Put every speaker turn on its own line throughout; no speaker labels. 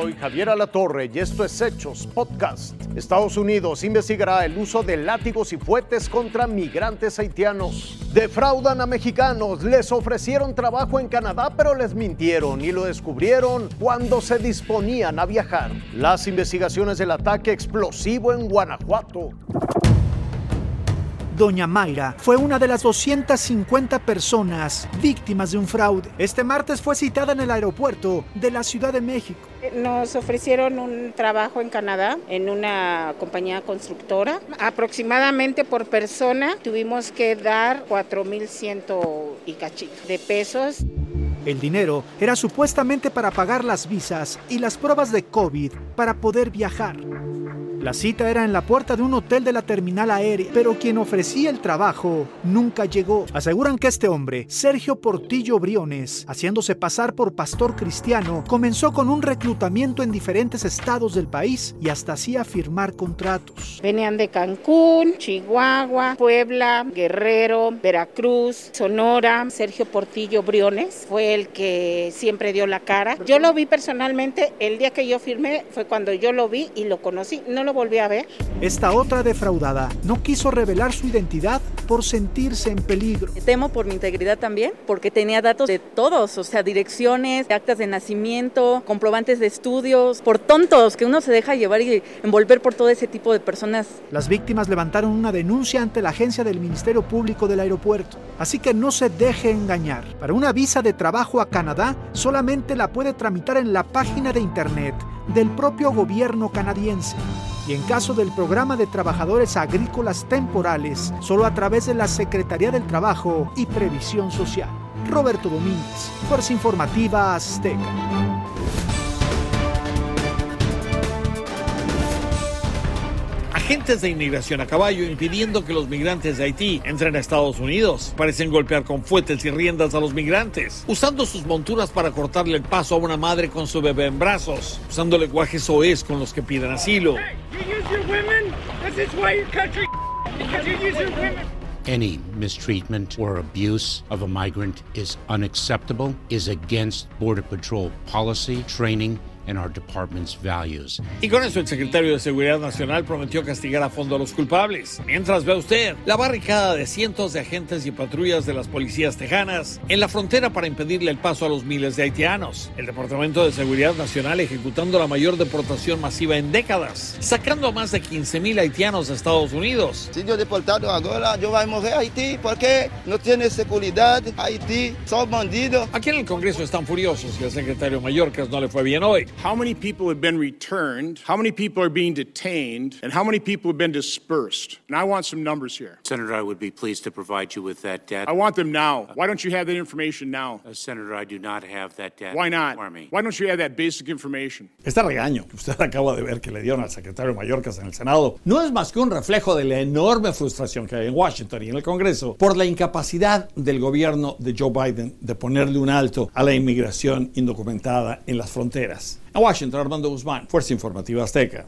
Soy Javier Alatorre y esto es Hechos Podcast. Estados Unidos investigará el uso de látigos y fuetes contra migrantes haitianos. Defraudan a mexicanos, les ofrecieron trabajo en Canadá pero les mintieron y lo descubrieron cuando se disponían a viajar. Las investigaciones del ataque explosivo en Guanajuato.
Doña Mayra fue una de las 250 personas víctimas de un fraude. Este martes fue citada en el aeropuerto de la Ciudad de México.
Nos ofrecieron un trabajo en Canadá en una compañía constructora. Aproximadamente por persona tuvimos que dar 4.100 y cachito de pesos.
El dinero era supuestamente para pagar las visas y las pruebas de COVID para poder viajar. La cita era en la puerta de un hotel de la terminal aérea, pero quien ofrecía el trabajo nunca llegó. Aseguran que este hombre, Sergio Portillo Briones, haciéndose pasar por pastor cristiano, comenzó con un reclutamiento en diferentes estados del país y hasta hacía firmar contratos.
Venían de Cancún, Chihuahua, Puebla, Guerrero, Veracruz, Sonora. Sergio Portillo Briones fue el que siempre dio la cara. Yo lo vi personalmente, el día que yo firmé fue cuando yo lo vi y lo conocí. No lo volví a ver.
Esta otra defraudada no quiso revelar su identidad por sentirse en peligro.
Temo por mi integridad también, porque tenía datos de todos, o sea, direcciones, actas de nacimiento, comprobantes de estudios, por tontos que uno se deja llevar y envolver por todo ese tipo de personas.
Las víctimas levantaron una denuncia ante la agencia del Ministerio Público del aeropuerto, así que no se deje engañar. Para una visa de trabajo a Canadá, solamente la puede tramitar en la página de internet del propio gobierno canadiense y en caso del programa de trabajadores agrícolas temporales, solo a través de la Secretaría del Trabajo y Previsión Social. Roberto Domínguez, Fuerza Informativa Azteca.
Agentes de inmigración a caballo impidiendo que los migrantes de Haití entren a Estados Unidos. Parecen golpear con fuetes y riendas a los migrantes, usando sus monturas para cortarle el paso a una madre con su bebé en brazos, usando lenguajes soez con los que piden asilo.
Any mistreatment or abuse of a migrant is unacceptable, is against Border Patrol policy, training, values.
Y con eso el secretario de Seguridad Nacional prometió castigar a fondo a los culpables. Mientras ve usted la barricada de cientos de agentes y patrullas de las policías tejanas en la frontera para impedirle el paso a los miles de haitianos. El Departamento de Seguridad Nacional ejecutando la mayor deportación masiva en décadas, sacando a más de 15 mil haitianos a Estados Unidos.
Si yo deportado ahora, yo voy a morir a Haití porque no tiene seguridad. Haití son bandidos.
Aquí en el Congreso están furiosos y el secretario Mayorkas no le fue bien hoy.
How many people have been returned, how many people are being detained, and how many people have been dispersed. And I want some numbers here.
Senator, I would be pleased to provide you with that data.
I want them now. Why don't you have that information now?
Uh, Senator, I do not have that data.
Why not? Why don't you have that basic information?
Este regaño que usted acaba de ver que le dieron al secretario Mayorkas en el Senado no es más que un reflejo de la enorme frustración que hay en Washington y en el Congreso por la incapacidad del gobierno de Joe Biden de ponerle un alto a la inmigración indocumentada en las fronteras. En Washington, Armando Guzmán, Fuerza Informativa Azteca.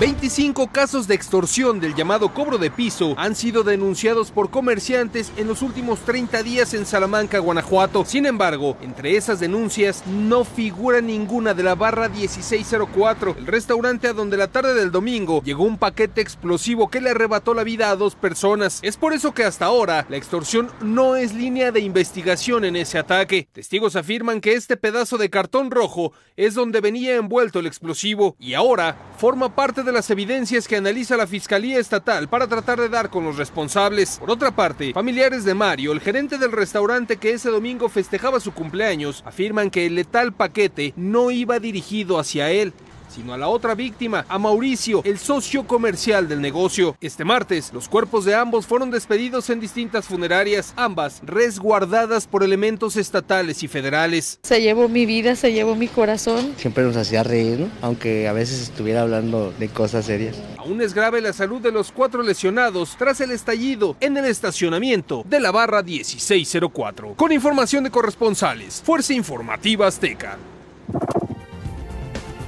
25 casos de extorsión del llamado cobro de piso han sido denunciados por comerciantes en los últimos 30 días en Salamanca, Guanajuato. Sin embargo, entre esas denuncias no figura ninguna de la barra 1604, el restaurante a donde la tarde del domingo llegó un paquete explosivo que le arrebató la vida a dos personas. Es por eso que hasta ahora la extorsión no es línea de investigación en ese ataque. Testigos afirman que este pedazo de cartón rojo es donde venía envuelto el explosivo y ahora forma parte de las evidencias que analiza la Fiscalía Estatal para tratar de dar con los responsables. Por otra parte, familiares de Mario, el gerente del restaurante que ese domingo festejaba su cumpleaños, afirman que el letal paquete no iba dirigido hacia él sino a la otra víctima, a Mauricio, el socio comercial del negocio. Este martes, los cuerpos de ambos fueron despedidos en distintas funerarias, ambas resguardadas por elementos estatales y federales.
Se llevó mi vida, se llevó mi corazón.
Siempre nos hacía reír, ¿no? aunque a veces estuviera hablando de cosas serias.
Aún es grave la salud de los cuatro lesionados tras el estallido en el estacionamiento de la barra 1604. Con información de corresponsales, Fuerza Informativa Azteca.